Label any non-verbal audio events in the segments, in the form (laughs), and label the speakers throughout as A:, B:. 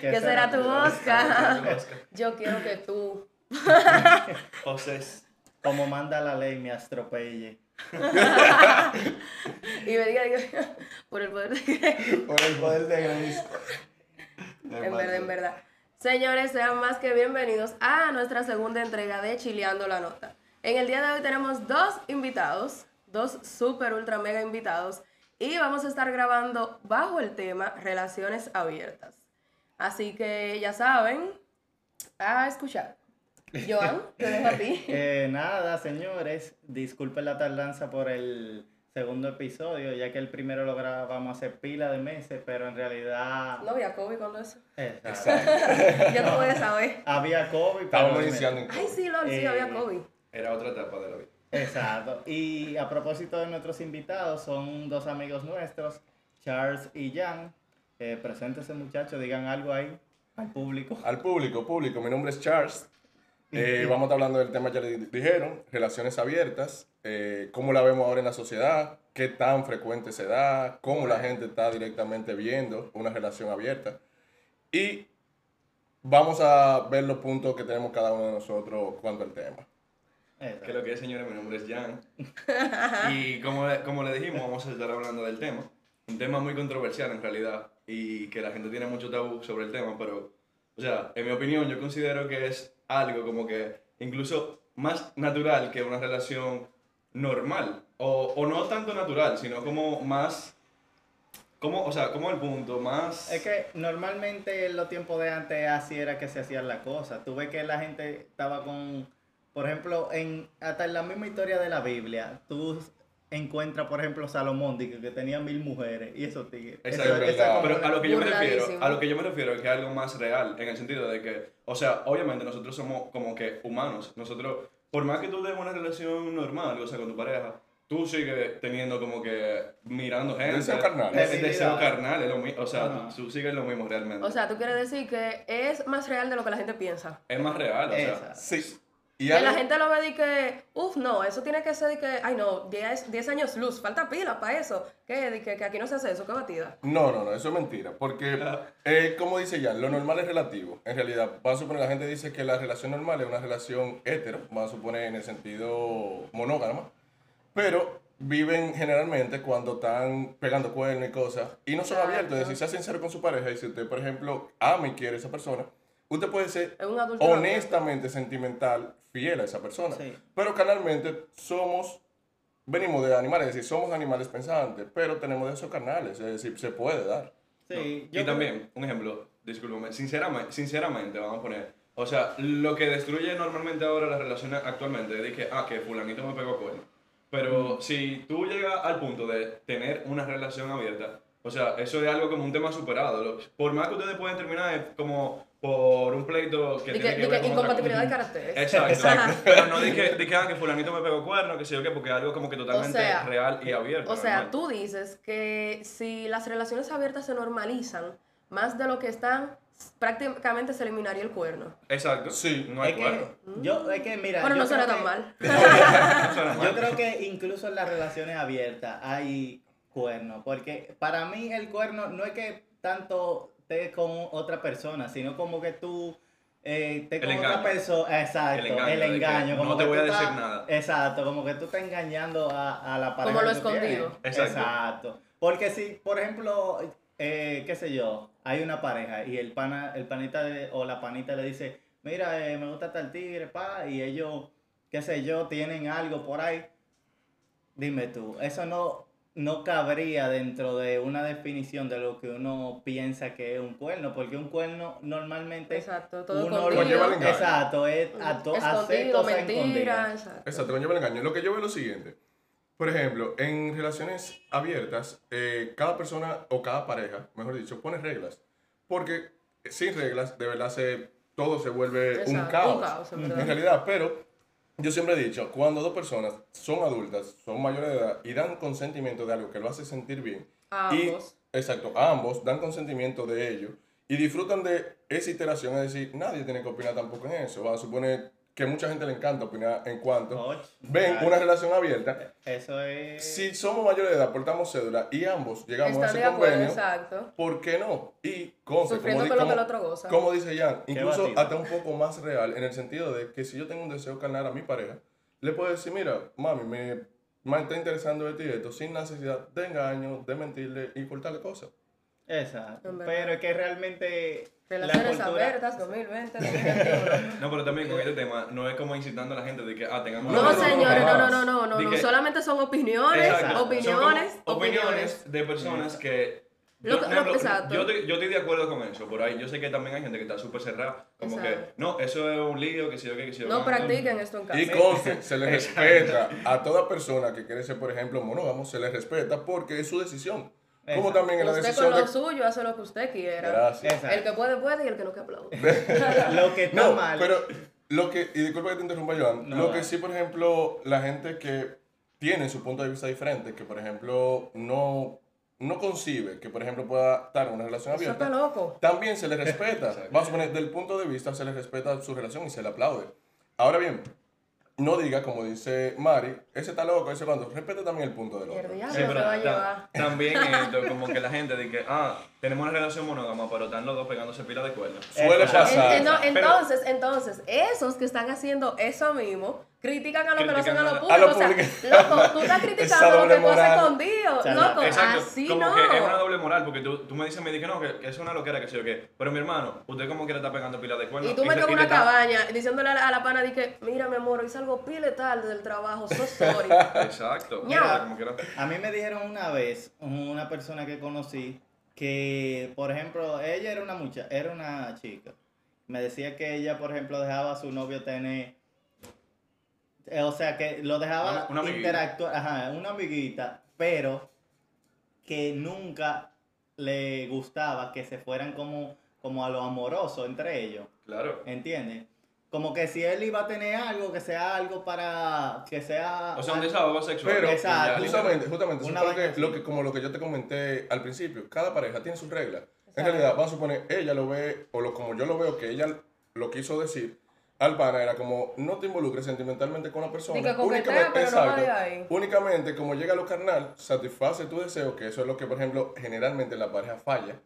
A: ¿Qué será tu Oscar? (laughs) Yo quiero que tú. (laughs)
B: José.
C: Como manda la ley, me atropelle. (laughs)
A: y me diga, digo, por el poder de
D: Por el poder de Grace.
A: En verdad, en verdad. Señores, sean más que bienvenidos a nuestra segunda entrega de Chileando la Nota. En el día de hoy tenemos dos invitados, dos super ultra mega invitados, y vamos a estar grabando bajo el tema Relaciones Abiertas. Así que ya saben, a escuchar. Joan, te dejo a ti. (laughs)
C: Eh, nada, señores, disculpen la tardanza por el segundo episodio, ya que el primero lo grabamos hace pila de meses, pero en realidad...
A: No había COVID cuando eso.
C: Exacto. (laughs)
A: ya no puedes saber.
C: Había COVID, pero...
D: Estábamos iniciando
A: Ay, sí, Lol, sí, había
C: Eh,
A: COVID.
B: Era otra etapa de la vida.
C: Exacto. Y a propósito de nuestros invitados, son dos amigos nuestros, Charles y Jan. Eh, preséntense muchachos, digan algo ahí al público.
D: Al público, público, mi nombre es Charles. Eh, vamos a estar hablando del tema, ya le dijeron, relaciones abiertas, eh, cómo la vemos ahora en la sociedad, qué tan frecuente se da, cómo la gente está directamente viendo una relación abierta. Y vamos a ver los puntos que tenemos cada uno de nosotros cuanto al tema.
C: Exacto.
B: Que lo que es, señores, mi nombre es Jan. (laughs) y como, como le dijimos, vamos a estar hablando del tema. Un tema muy controversial en realidad y que la gente tiene mucho tabú sobre el tema, pero, o sea, en mi opinión, yo considero que es algo como que incluso más natural que una relación normal. O, o no tanto natural, sino como más. Como, o sea, como el punto más.
C: Es que normalmente en los tiempos de antes así era que se hacían las cosas. Tú ves que la gente estaba con, por ejemplo, en hasta en la misma historia de la Biblia, tú encuentras, por ejemplo, Salomón, que, que tenía mil mujeres y esos tigres.
B: Exacto,
C: Eso-
D: es
C: esa
B: Pero a lo que yo me refiero, a lo que yo me refiero es que es algo más real, en el sentido de que, o sea, obviamente nosotros somos como que humanos. Nosotros, por más que tú tengas una relación normal, o sea, con tu pareja, tú sigues teniendo como que mirando gente.
D: Deseo carnal.
B: Es- es deseo carnal, es lo mismo. O sea, tú, tú sigues lo mismo realmente.
A: O sea, tú quieres decir que es más real de lo que la gente piensa.
B: es más real, o sea.
C: Exacto.
D: Sí. Y
A: Que la gente lo ve de que, uff, no, eso tiene que ser de que, ay no, 10, 10 años luz, falta pila para eso. ¿Qué? De que, que aquí no se hace eso, qué batida.
D: No, no, no, eso es mentira. Porque, (laughs) eh, como dice Jan, lo normal es relativo. En realidad, vamos a suponer, la gente dice que la relación normal es una relación hetero, vamos a suponer en el sentido monógama, pero viven generalmente cuando están pegando cuernos y cosas, y no son abiertos. Es decir, sea sincero con su pareja, y si usted, por ejemplo, ama y quiere a esa persona, usted puede ser honestamente sentimental, fiel a esa persona.
C: Sí.
D: Pero canalmente somos, venimos de animales, es decir, somos animales pensantes, pero tenemos de esos canales, es decir, se puede dar.
C: Sí,
B: y también, un ejemplo, discúlpame, sinceramente, sinceramente, vamos a poner, o sea, lo que destruye normalmente ahora las relaciones actualmente es de que, ah, que fulanito me pegó cuerno. Pero si tú llegas al punto de tener una relación abierta, o sea, eso es algo como un tema superado. Por más que ustedes pueden terminar es como por un pleito que
A: De
B: tiene
A: que,
B: ver
A: que
B: con otra
A: incompatibilidad de caracteres.
B: Exacto,
A: Exacto.
B: Pero no de que, ah, que fulanito me pegó cuerno, que sé yo qué, porque es algo como que totalmente
A: sea,
B: real y abierto.
A: O sea,
B: normal.
A: tú dices que si las relaciones abiertas se normalizan más de lo que están, prácticamente se eliminaría el cuerno.
B: Exacto.
D: Sí.
B: No hay
C: Es
B: cuerno.
C: que, yo, es que mira,
A: Bueno, no suena tan
C: que-
A: mal. (laughs) (laughs)
C: Yo creo que incluso en las relaciones abiertas hay cuerno, porque para mí el cuerno no es que tanto estés con otra persona, sino como que tú eh, estés
B: El
C: con otra
B: engaño.
C: persona, exacto,
B: El
C: el
B: engaño,
C: como
B: no te
C: que
B: voy
C: tú
B: a decir
C: estás-
B: nada.
C: Exacto, como que tú estás engañando a, a la pareja.
A: Como lo escondido.
B: Exacto.
C: Porque si, por ejemplo, eh, qué sé yo, hay una pareja y el pana, el panita de- o la panita le dice, mira, eh, me gusta tal tigre, pa, y ellos, qué sé yo, tienen algo por ahí. Dime tú, eso no, no cabría dentro de una definición de lo que uno piensa que es un cuerno, porque un cuerno normalmente
A: Exacto, todo
C: uno
A: escondido.
D: Conlleva el engaño.
C: exacto, es a to- hacer cosas
A: mentira. Exacto.
D: Exacto, conlleva el engaño. Lo que yo veo es lo siguiente. Por ejemplo, en relaciones abiertas, eh, cada persona o cada pareja, mejor dicho, pone reglas. Porque sin reglas, de verdad, se, todo se vuelve un
A: Exacto,
D: caos.
A: un caos, en
D: realidad, pero yo siempre he dicho, cuando dos personas son adultas, son mayores de edad y dan consentimiento de algo que lo hace sentir bien,
A: A
D: y,
A: ambos.
D: exacto, ambos dan consentimiento de ello y disfrutan de esa iteración, es decir, nadie tiene que opinar tampoco en eso. Vamos a suponer que mucha gente le encanta opinar en cuanto
C: Och,
D: ven
C: claro.
D: una relación abierta.
C: Eso es.
D: Si somos mayores de edad, portamos cédula y ambos llegamos a
A: Están de
D: ese
A: acuerdo,
D: convenio,
A: exacto.
D: ¿por qué no? Y di-
A: con lo que el otro goza.
D: como dice Jan, incluso hasta un poco más real, en el sentido de que si yo tengo un deseo carnal a mi pareja, le puedo decir, mira, mami, me, me está interesando esto y esto, sin necesidad de engaño, de mentirle y cortarle cosas.
C: Exacto. Pero es que realmente.
A: Relaciones
C: la cultura,
A: abiertas 2020, 2021.
B: No, pero también con este tema no es como incitando a la gente de que, ah, tengamos
A: No, señores, no, no, no, no, no,
B: que-
A: solamente son opiniones,
B: Exacto.
A: opiniones,
B: Son opiniones de personas que...
A: Lo
B: Yo,
A: que- lo-
B: ejemplo,
A: exacto.
B: yo, estoy, yo estoy de acuerdo con eso, por ahí yo sé que también hay gente que está súper cerrada, como
A: Exacto.
B: que, no, eso es un lío, que si yo qué, que si yo
A: No practiquen esto en casa.
D: Y conste, se le (laughs) respeta a toda persona que quiere ser, por ejemplo, monógamo, se le respeta porque es su decisión. Como
C: Exacto.
D: también en la
A: Usted
D: decisión
A: con lo
D: de...
A: suyo hace lo que usted quiera.
D: Gracias.
C: Exacto.
A: El que puede, puede y el que no, que aplaude. (laughs)
C: Lo que está
D: No,
C: mal.
D: pero lo que, y disculpa que te interrumpa, Joan,
C: No,
D: lo que sí, por ejemplo, la gente que tiene su punto de vista diferente, que por ejemplo no, no concibe que por ejemplo pueda estar en una relación
A: Eso está
D: abierta,
A: loco.
D: también se le respeta. (laughs) Vamos a poner, del punto de vista se le respeta su relación y se le aplaude. Ahora bien, no diga, como dice Mari, ese está loco, ese cuando, respete también el punto del otro.
B: Sí, pero ta- también (laughs) esto, como que la gente dice, ah, tenemos una relación monógama, pero están los dos pegándose pila de cuernos.
D: Suele pasar.
A: En- en- no,
B: Pero-
A: entonces, entonces, esos que están haciendo eso mismo, critican a los que lo hacen a
D: lo
A: O sea,
D: público.
A: loco, tú estás (laughs) criticando lo que tú haces escondido. Loco,
B: Exacto,
A: así
B: como
A: no.
B: que es una doble moral, porque tú, tú me dices, me dije, no, que, que es una loquera, que sé yo qué. Pero mi hermano, usted como quiera está pegando pila de cuernos.
A: Y tú me en una
B: está-
A: cabaña diciéndole a la, a la pana, di que, mira, mi amor, hoy salgo pile tarde del trabajo, so sorry. (laughs)
B: Exacto.
A: Ñao.
B: Mira, como quiera.
C: A mí me dijeron una vez, una persona que conocí, que, por ejemplo, ella era una mucha, era una chica. Me decía que ella, por ejemplo, dejaba a su novio tener, o sea, que lo dejaba
B: Una-
C: interactuar, ajá, una amiguita, pero que nunca le gustaba que se fueran como, como a lo amoroso entre ellos.
B: Claro.
C: ¿Entiendes? Como que si él iba a tener algo, que sea algo para que sea...
B: O sea, un desahogo sexual.
D: Pero
C: Exacto.
D: justamente, justamente,
C: Una
D: que lo que, como lo que yo te comenté al principio, cada pareja tiene sus reglas. En realidad, vamos a suponer, ella lo ve, o lo, como yo lo veo, que ella lo quiso decir, al pana era como, no te involucres sentimentalmente con la persona.
A: Que coquetea, pero no vaya ahí.
D: únicamente, como llega a lo carnal, satisface tu deseo, que eso es lo que, por ejemplo, generalmente la pareja falla,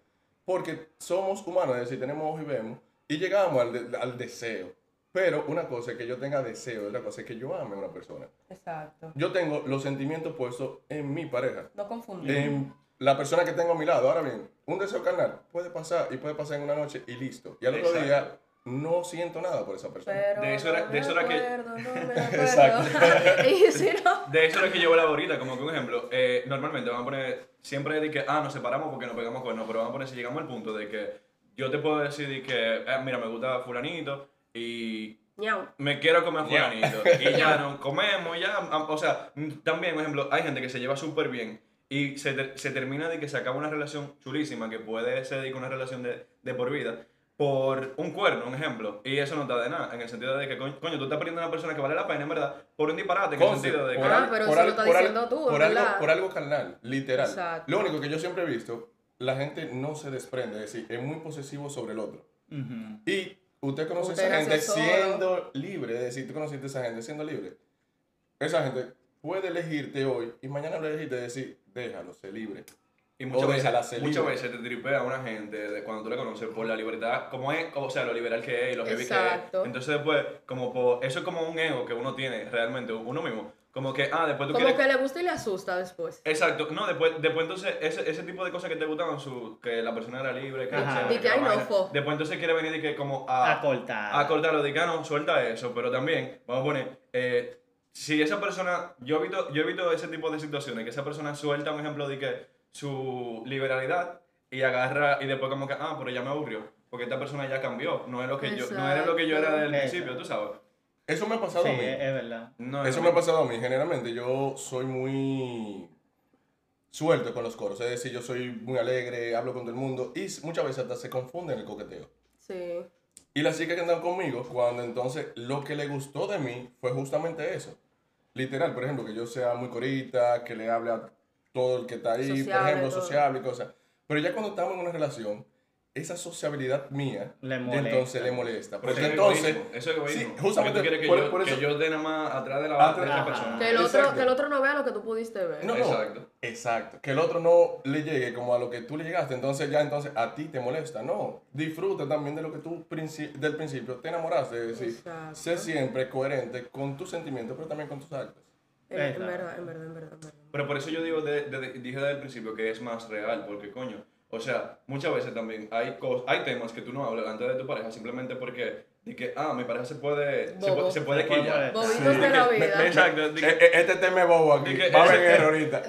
D: porque somos humanos, es decir, tenemos ojos y vemos, y llegamos al, de- al deseo. Pero una cosa es que yo tenga deseo, otra cosa es que yo ame a una persona.
A: Exacto.
D: Yo tengo los sentimientos puestos en mi pareja,
A: No confundir.
D: en la persona que tengo a mi lado. Ahora bien, un deseo carnal puede pasar y puede pasar en una noche y listo. Y al otro
B: Exacto.
D: día no siento nada por esa persona.
A: Pero
B: De eso era-
A: no
B: de eso era que-
A: acuerdo, no me (laughs) acuerdo.
D: Exacto. (laughs)
A: y si no,
B: De eso es lo que llevo la ahorita, como que un ejemplo. eh, normalmente vamos a poner, siempre de que, ah, nos separamos porque nos pegamos cuernos, pero vamos a poner si llegamos al punto de que yo te puedo decir de que, eh, mira, me gusta fulanito y me quiero comer fulanito. y ya nos comemos, ya. O sea, mm, también, por ejemplo, hay gente que se lleva súper bien y se, se termina de que se acaba una relación chulísima, que puede ser de que una relación de, de por vida, por un cuerno, un ejemplo. Y eso no está de nada, en el sentido de que, coño, coño, tú estás perdiendo a una persona que vale la pena, en verdad, por un disparate, en el sentido de que.
D: por
A: Ah, pero
D: por
A: eso
D: al-
A: lo estás
D: por al-
A: diciendo tú,
D: por
A: ¿verdad?
D: algo, por algo carnal, literal.
A: Exacto.
D: Lo único que yo siempre he visto, la gente no se desprende, es decir, es muy posesivo sobre el otro.
C: Ujú.
D: Y usted conoce a
A: Usted
D: esa gente
A: solo.
D: siendo libre, es decir, tú conociste a esa gente siendo libre. Esa gente puede elegirte hoy y mañana lo elegirte y decir, déjalo, sé libre.
B: Y muchas veces,
D: ser
B: muchas veces te tripea una gente de cuando tú la conoces por la libertad, como es, o sea, lo liberal que es y lo heavy que
A: Exacto.
B: es. Entonces después, como por, eso es como un ego que uno tiene realmente, uno mismo. Como que, ah, después tú
A: Como
B: quieres...
A: que le gusta y le asusta después.
B: Exacto, no, después, después entonces, ese, ese tipo de cosas que te gustaban, su, que la persona era libre, que,
C: Ajá.
B: sea,
A: Y que
B: la
A: no.
B: Después entonces quiere venir y que como
C: A cortar.
B: a cortarlo, de que ah, no, suelta eso, pero también, vamos a poner, eh, si esa persona, yo he, visto, yo he visto ese tipo de situaciones, que esa persona suelta un ejemplo de que su liberalidad y agarra y después como que, ah, pero ya me aburrió, porque esta persona ya cambió, no es lo que yo, no era lo que yo era del
C: Exacto.
B: principio, tú sabes.
D: Eso me ha pasado
C: Sí,
D: a mí.
C: es, es verdad.
B: No es
D: Eso me ha pasado a mí. Generalmente yo soy muy suelto con los coros. Es decir, yo soy muy alegre, hablo con todo el mundo y muchas veces hasta se confunde en el coqueteo.
A: Sí.
D: Y las chicas que andan conmigo, cuando entonces lo que le gustó de mí fue justamente eso. Literal, por ejemplo, que yo sea muy corita, que le hable a todo el que está ahí, por ejemplo,
A: todo.
D: sociable y cosas. Pero ya cuando estamos en una relación, esa sociabilidad mía,
C: Le molesta.
D: entonces le molesta.
B: Pero
D: Porque
B: eso es
D: entonces,
B: eso es egoísmo.
D: sí,
B: Porque
D: justamente
B: tú quieres que,
D: por-
B: yo,
D: por eso-
B: que yo esté nada más atrás de la,
D: Atrás-
B: de esta
C: Ajá.
B: persona.
A: Que el, otro,
D: Exacto.
A: que el otro no vea lo que tú pudiste ver.
D: No, no.
B: Exacto.
D: Exacto. Que el otro no le llegue como a lo que tú le llegaste. Entonces ya entonces a ti te molesta. No. Disfruta también de lo que tú princi- del principio te enamoraste. Es decir,
A: Exacto.
D: sé siempre coherente con tus sentimientos, pero también con tus actos.
A: En, en verdad, en verdad, en verdad, en verdad.
B: Pero por eso yo digo, de- de- dije desde el principio que es más real, porque coño, o sea, muchas veces también hay cos- hay temas que tú no hablas antes de tu pareja simplemente porque, de que, ah, mi pareja se puede, se
A: Bobo.
B: puede, se puede quillar.
A: Bobitos de la
B: Me- me-
A: vida.
B: Exacto, de que-
D: eh, Este tema es bobo aquí. Va a venir ahorita.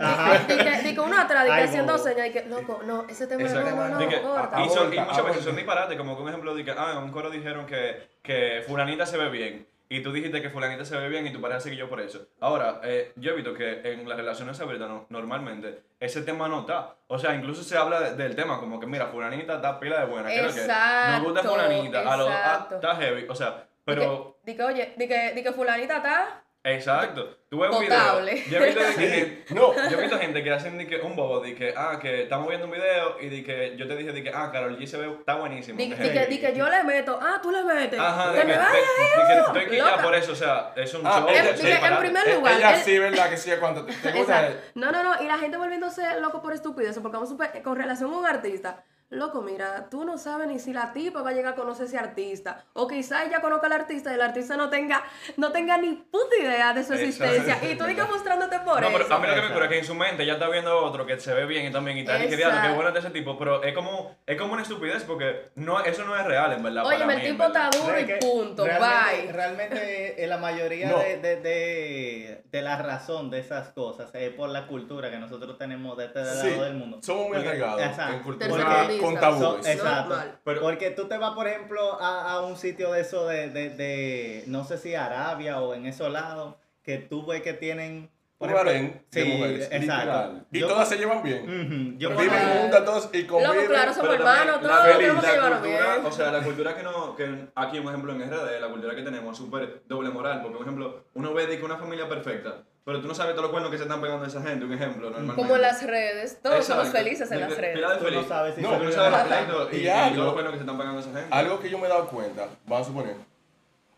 A: Di que, di que uno atrás, di que
C: Ay,
A: haciendo señas, y que, loco, no, ese tema
B: Exacto.
A: no, no, no,
B: De que-
A: corta.
B: y, son- y muchas veces son disparates, como que un ejemplo de que, ah, en un coro dijeron que, que fulanita se ve bien. Y tú dijiste que fulanita se ve bien y tu pareja se yo por eso. Ahora, eh, yo he visto que en las relaciones abiertas no- normalmente ese tema no está. O sea, incluso se habla de- del tema como que, mira, fulanita está pila de buena. Creo que nos gusta fulanita. A lo, ah, está heavy. O sea,
A: Di
B: pero...
A: que, di que, oye, di que, di que fulanita está
B: Exacto. Tú ves un
A: Potable.
B: video. Yo he visto, de que,
D: No.
B: yo he visto gente que hacen de que un bobo, de que, ah, que estamos viendo un video y de que yo te dije de que, ah, Carol G se ve, está buenísimo.
A: Di,
B: que
A: di que, di que yo le meto, ah, tú le metes.
B: Ajá,
A: que
B: de que,
A: me
B: de,
A: vaya
B: de que estoy quillada
A: loca.
B: por eso, o sea, es un
D: Ah,
B: show.
D: ella-
B: es
A: En- primer lugar,
D: Ella
A: él-
D: sí, ¿verdad? Que sí, cuando te te gusta.
A: No, no, no, y la gente volviéndose loco por estupideces, porque vamos con relación a un artista, loco, mira, tú no sabes ni si la tipa va a llegar a conocer ese artista, o quizá ella conozca al artista y el artista no tenga, no tenga ni puta idea de su existencia, y tú digas mostrándote por
B: No,
A: eso.
B: pero a mí lo que me cura es que en su mente ya está viendo otro que se ve bien y también y tal, y que diablo, qué bueno es de ese tipo, pero es como, es como una estupidez porque no, eso no es real, en verdad. para
A: Óyeme,
B: mí,
A: el
B: en
A: tipo está duro y punto,
C: realmente,
A: bye.
C: Realmente (laughs) eh, la mayoría
D: No.
C: de, de, de, de la razón de esas cosas es por la cultura que nosotros tenemos de este
D: Sí,
C: lado del mundo.
D: somos muy arraigados en cultura
A: Tercermundistas.
D: con
C: So-
D: tabúes.
C: exacto.
B: Pero-
C: Porque tú te vas, por ejemplo, a, a un sitio de eso de, de, de, no sé si Arabia o en esos lados, que tú ves que tienen...
D: Un
C: ejemplo-
D: harén de
C: Sí,
D: mujeres,
C: exacto.
D: literal. Y
C: Yo-
D: todas se llevan bien.
C: Ujú, yo
D: Viven
C: conozco-
D: juntas todas y conviven.
A: Loco, claro, somos hermanos, todos tenemos que
B: la
A: llevarnos
B: cultura,
A: bien.
B: O sea, la cultura que no, que aquí, un ejemplo, en RD, la cultura que tenemos es súper doble moral, porque, por ejemplo, uno ve de que una familia perfecta, pero tú no sabes todos los cuernos que se están pegando a esa gente, un ejemplo, normalmente.
A: Como en las redes, todos somos felices en las
B: que-
A: redes.
C: Tú no sabes si
D: No,
C: se
B: Tú no sabes los pleitos y,
D: Y
B: y
D: algo-
B: todos los cuernos que se están pegando a esa gente.
D: Algo que yo me he dado cuenta, vamos a suponer,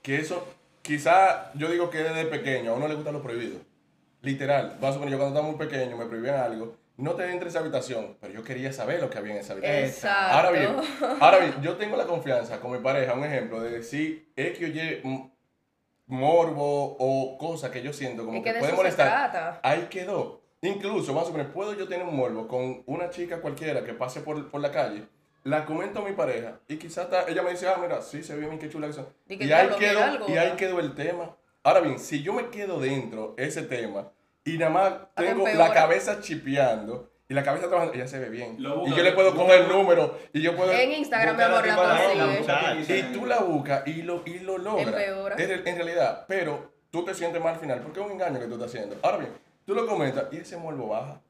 D: que eso, quizá yo digo que desde pequeño a uno le gusta lo prohibido. Literal, vamos a suponer, yo cuando estaba muy pequeño me prohibían algo, no te entres a esa habitación, pero yo quería saber lo que había en esa habitación.
A: Exacto.
D: Ahora bien, ahora bien, yo tengo la confianza con mi pareja, un ejemplo, de decir X o Y mm, morbo o cosa que yo siento como que,
A: que de
D: puede molestar. Ahí quedó. Incluso, vamos a suponer, puedo yo tener un morbo con una chica cualquiera que pase por, por la calle, la comento a mi pareja y quizás ella me dice, ah, mira, sí, se ve bien, qué chula que son.
A: Y que
D: Y ahí, quedó,
A: algo,
D: y ahí quedó el tema. Ahora bien, si yo me quedo dentro ese tema y nada más tengo la cabeza chipeando y la cabeza trabajando, ella se ve bien. Y yo le puedo coger el número y yo puedo...
A: En Instagram, mi amor, la
C: muchacha.
D: Y tú la buscas y lo, y lo logras.
A: Empeora.
D: En, re- en realidad, pero tú te sientes mal al final porque es un engaño que tú estás haciendo. Ahora bien, tú lo comentas y ese morbo baja.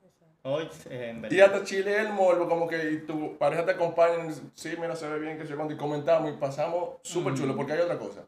C: Hoy, eh, en.
D: Y hasta Chile el morbo, como que tu pareja te acompaña y dice, sí, mira, se ve bien, que se cuando y comentamos y pasamos súper chulo, porque hay otra cosa.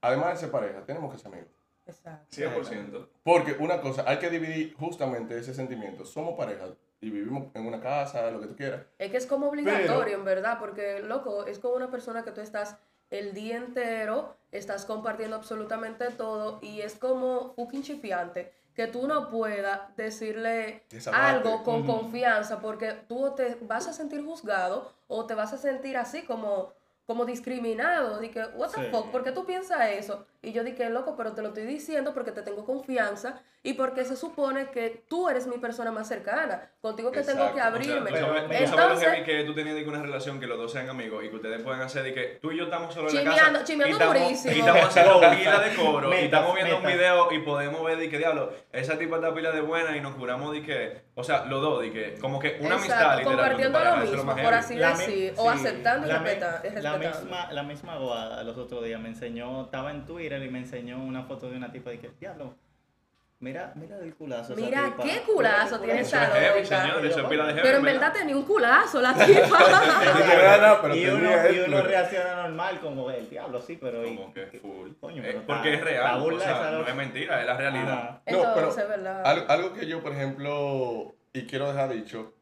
D: Además de ser pareja, tenemos que ser amigos.
A: Exacto.
B: 100%.
D: Porque una cosa, hay que dividir justamente ese sentimiento. Somos pareja y vivimos en una casa, lo que tú quieras.
A: Es que es como obligatorio,
D: Pero-
A: en verdad, porque, loco, es como una persona que tú estás el día entero, estás compartiendo absolutamente todo y es como fucking chifiante que tú no puedas decirle algo con confianza porque tú te vas a sentir juzgado o te vas a sentir así como como discriminado, de que, what the
C: Sí.
A: fuck, ¿por qué tú piensas eso? Y yo dije, loco, pero te lo estoy diciendo porque te tengo confianza y porque se supone que tú eres mi persona más cercana, contigo que tengo que
D: Exacto.
B: O sea,
A: abrirme.
B: sabes
A: Entonces,
B: heavy que tú tenías que una relación que los dos sean amigos y que ustedes puedan hacer de que tú y yo estamos solo en la
A: Chimeando-
B: casa
A: chimeando
B: y
A: durísimo.
B: y estamos haciendo (laughs) pila de coro y
C: Metas,
B: estamos viendo un video y podemos ver de que diablo, esa tipa está pila de buena y nos juramos de que, o sea, los dos de que como que una amistad
A: Exacto,
B: tu
A: compartiendo lo mismo,
B: más
A: por así decir, o
C: sí,
A: aceptando y
C: la
A: respeta- y
C: la misma, la misma abogada los otros días. Me enseñó, estaba en Twitter y me enseñó una foto de una tipa y que, diablo, mira, mira el culazo. esa
A: Mira,
C: tipa,
A: qué culazo tiene esa loca.
B: señor, eso es pila de heavy.
A: Pero en verdad tenía un culazo la (laughs) tipa.
D: Dije, "Nada, pero
C: y, uno, y
D: esto".
C: uno reacciona normal como el diablo, sí, pero...
B: Como que full.
C: Coño,
B: Eh,
C: pero
B: porque
C: está-
B: es real,
C: está
B: o
C: burla
B: sea,
C: esa
B: no
C: loca.
B: es mentira, es la realidad.
C: Ajá.
D: No, pero
A: ¿verdad?
D: Algo, algo que yo, por ejemplo, y quiero dejar dicho,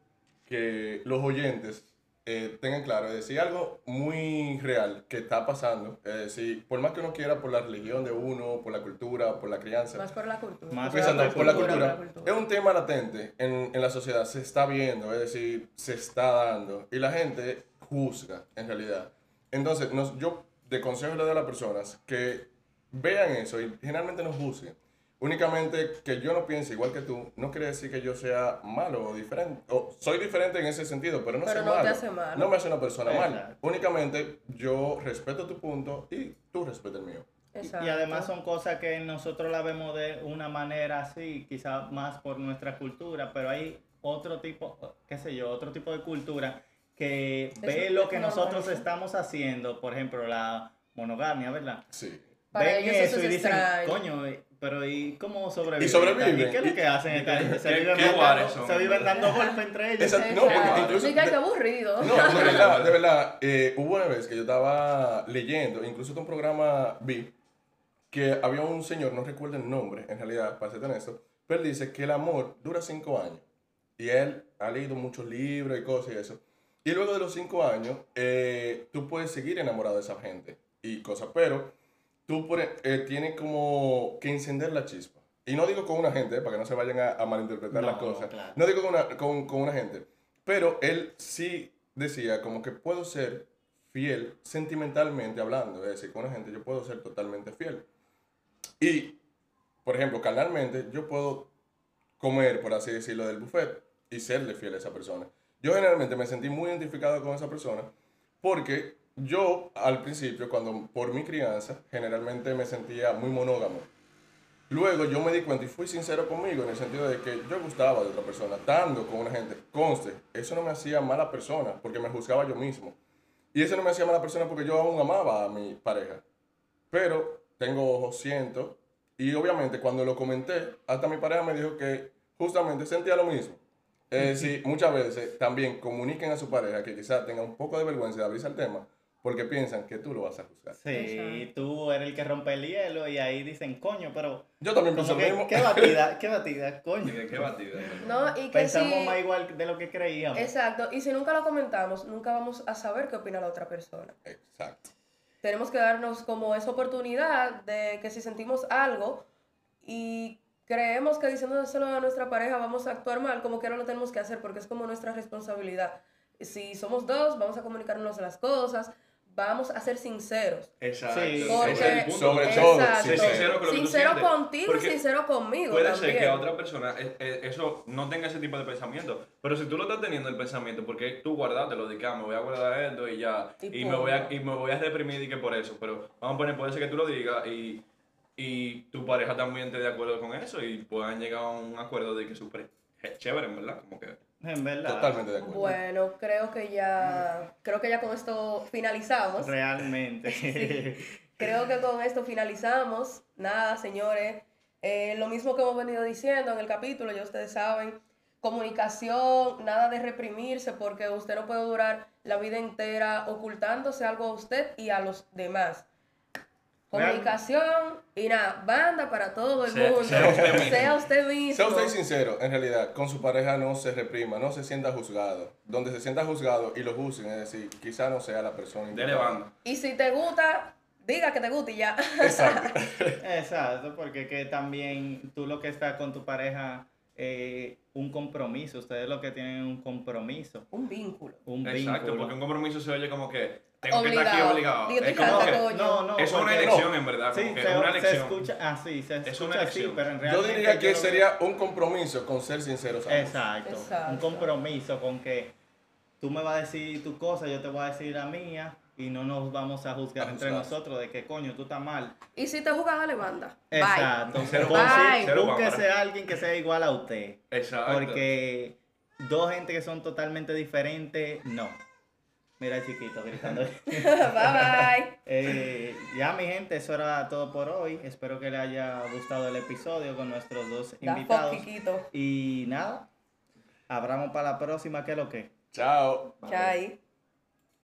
D: que los oyentes eh, tengan claro, es decir, algo muy real que está pasando, es decir, por más que uno quiera por la religión de uno, por la cultura, por la crianza,
A: Más por la cultura.
C: Más
A: por
D: Pensando por la
A: cultura, la
D: es un tema latente en, en la sociedad, se está viendo, es decir, se está dando, y la gente juzga, en realidad. Entonces, nos, yo de consejo le doy a las personas que vean eso y generalmente no juzguen. Únicamente que yo no piense igual que tú, no quiere decir que yo sea malo o diferente. O soy diferente en ese sentido, pero no
A: Pero
D: soy
A: no te
D: malo.
A: hace malo.
D: No me hace una persona mala.
C: Exacto.
D: Únicamente yo respeto tu punto y tú respetas el mío.
A: Exacto.
C: Y además son cosas que nosotros la vemos de una manera así, quizás más por nuestra cultura, pero hay otro tipo, qué sé yo, otro tipo de cultura que
A: Eso
C: ve lo que nosotros estamos haciendo, por ejemplo, la monogamia, ¿verdad?
D: Sí.
A: Para
C: Ven
A: ellos
C: eso
A: eso
C: y dicen,
A: extraño.
C: coño, pero ¿y cómo sobreviven?
D: Y sobreviven.
C: ¿Y qué es lo que hacen esta gente? Se
B: ¿Qué-
C: viven,
B: qué
C: dando, se viven dando golpes entre ellos.
D: Exacto. No, porque incluso de-
A: qué aburrido.
D: No, de (laughs) verdad, de verdad. eh, hubo una vez que yo estaba leyendo, incluso en un programa vi, que había un señor, no recuerdo el nombre, en realidad, para ser honesto, pero él dice que el amor dura cinco años. Y él ha leído muchos libros y cosas y eso. Y luego de los cinco años, eh, tú puedes seguir enamorado de esa gente y cosas, pero tú por- eh, tienes como que encender la chispa. Y no digo con una gente, eh, para que no se vayan a, a malinterpretar
C: No,
D: las cosas.
C: claro.
D: No digo con una, con, con una gente. Pero él sí decía como que puedo ser fiel sentimentalmente hablando. Es decir, con una gente yo puedo ser totalmente fiel. Y, por ejemplo, carnalmente yo puedo comer, por así decirlo, del buffet y serle fiel a esa persona. Yo generalmente me sentí muy identificado con esa persona porque yo al principio, cuando por mi crianza, generalmente me sentía muy monógamo. Luego yo me di cuenta y fui sincero conmigo en el sentido de que yo gustaba de otra persona, estando con una gente. Conste, eso no me hacía mala persona porque me juzgaba yo mismo. Y eso no me hacía mala persona porque yo aún amaba a mi pareja. Pero tengo ojos, siento. Y obviamente cuando lo comenté, hasta mi pareja me dijo que justamente sentía lo mismo. Es decir, muchas veces también comuniquen a su pareja que quizás tenga un poco de vergüenza de abrirse al tema porque piensan que tú lo vas a juzgar.
C: Sí,
A: Exacto.
C: tú eres el que rompe el hielo y ahí dicen, coño, pero...
D: Yo también pienso lo
C: que,
D: mismo.
C: ¿Qué batida? ¿Qué batida? Coño.
B: Qué, qué batida.
A: No, y que
C: Pensamos
A: si...
C: más igual de lo que creíamos.
A: Exacto. Y si nunca lo comentamos, nunca vamos a saber qué opina la otra persona.
D: Exacto.
A: tenemos que darnos como esa oportunidad de que si sentimos algo y creemos que diciéndoselo a nuestra pareja vamos a actuar mal, como que no lo tenemos que hacer porque es como nuestra responsabilidad. Si somos dos, vamos a comunicarnos las cosas, vamos a ser sinceros.
B: Exacto.
C: Sí.
A: Porque,
B: es.
D: Sobre todo,
A: exacto,
B: sincero con lo que tú
A: sincero contigo
B: Porque
A: y sincero conmigo
B: Puede
A: también.
B: ser que a otra persona eh, eh, eso no tenga ese tipo de pensamiento, pero si tú lo estás teniendo el pensamiento, porque tú guardátelo, de que ah, me voy a guardar esto y ya,
A: Y
B: y, me, voy a, y me voy a reprimir y que por eso, pero vamos a poner, puede ser que tú lo digas y, y tu pareja también esté de acuerdo con eso y puedan llegar a un acuerdo de que es súper chévere, verdad, como que...
C: En verdad.
D: Totalmente de acuerdo.
A: Bueno, creo que ya creo que ya con esto finalizamos.
C: Realmente. (laughs)
A: Creo que con esto finalizamos. Nada, señores. Eh, lo mismo que hemos venido diciendo en el capítulo, ya ustedes saben. Comunicación, nada de reprimirse, porque usted no puede durar la vida entera ocultándose algo a usted y a los demás. Comunicación y nada, banda para todo el
B: Sea-
A: mundo.
B: sea usted (laughs) mismo.
A: Sea usted mismo.
D: Sea usted sincero, en realidad, con su pareja no se reprima, no se sienta juzgado. Donde se sienta juzgado y lo juzguen, es decir, quizá no sea la persona.
B: Dele banda.
A: Y si te gusta, diga que te gusta y ya.
D: Exacto. (laughs)
C: Exacto, porque que también tú lo que estás con tu pareja, eh, un compromiso, ustedes lo que tienen es un compromiso,
A: Un vínculo.
C: un
B: Exacto,
C: vínculo.
B: porque un compromiso se oye como que tengo que estar aquí
A: Obligado.
B: obligado.
A: Digo,
B: Es como que-
A: coño.
C: No, no,
B: eso es una elección, en verdad, como
C: Sí,
B: que
C: se,
B: es una
C: se
B: elección.
C: escucha así, se
B: Es
C: escucha
B: una
C: así,
B: elección.
C: pero en
D: Yo
C: realidad
D: diría que sería un compromiso con ser sinceros.
C: Exacto,
A: Exacto.
C: un compromiso con que tú me vas a decir tu cosa, yo te voy a decir la mía y no nos vamos a juzgar
D: A
C: entre nosotros de que coño tú estás mal.
A: Y si te juzgan, dale banda. Bye.
C: Exacto.
B: Cero
C: Búsquese- a alguien que sea igual a usted.
B: Exacto.
C: Porque dos gente que son totalmente diferentes, no. Mira el chiquito gritando. (laughs) (laughs)
A: bye bye.
C: Eh, ya mi gente, eso era todo por hoy. Espero que les haya gustado el episodio con nuestros dos
A: Da
C: invitados.
A: Kikito.
C: Y nada, abramos para la próxima, ¿qué es lo que?
D: Chao.
A: Chai.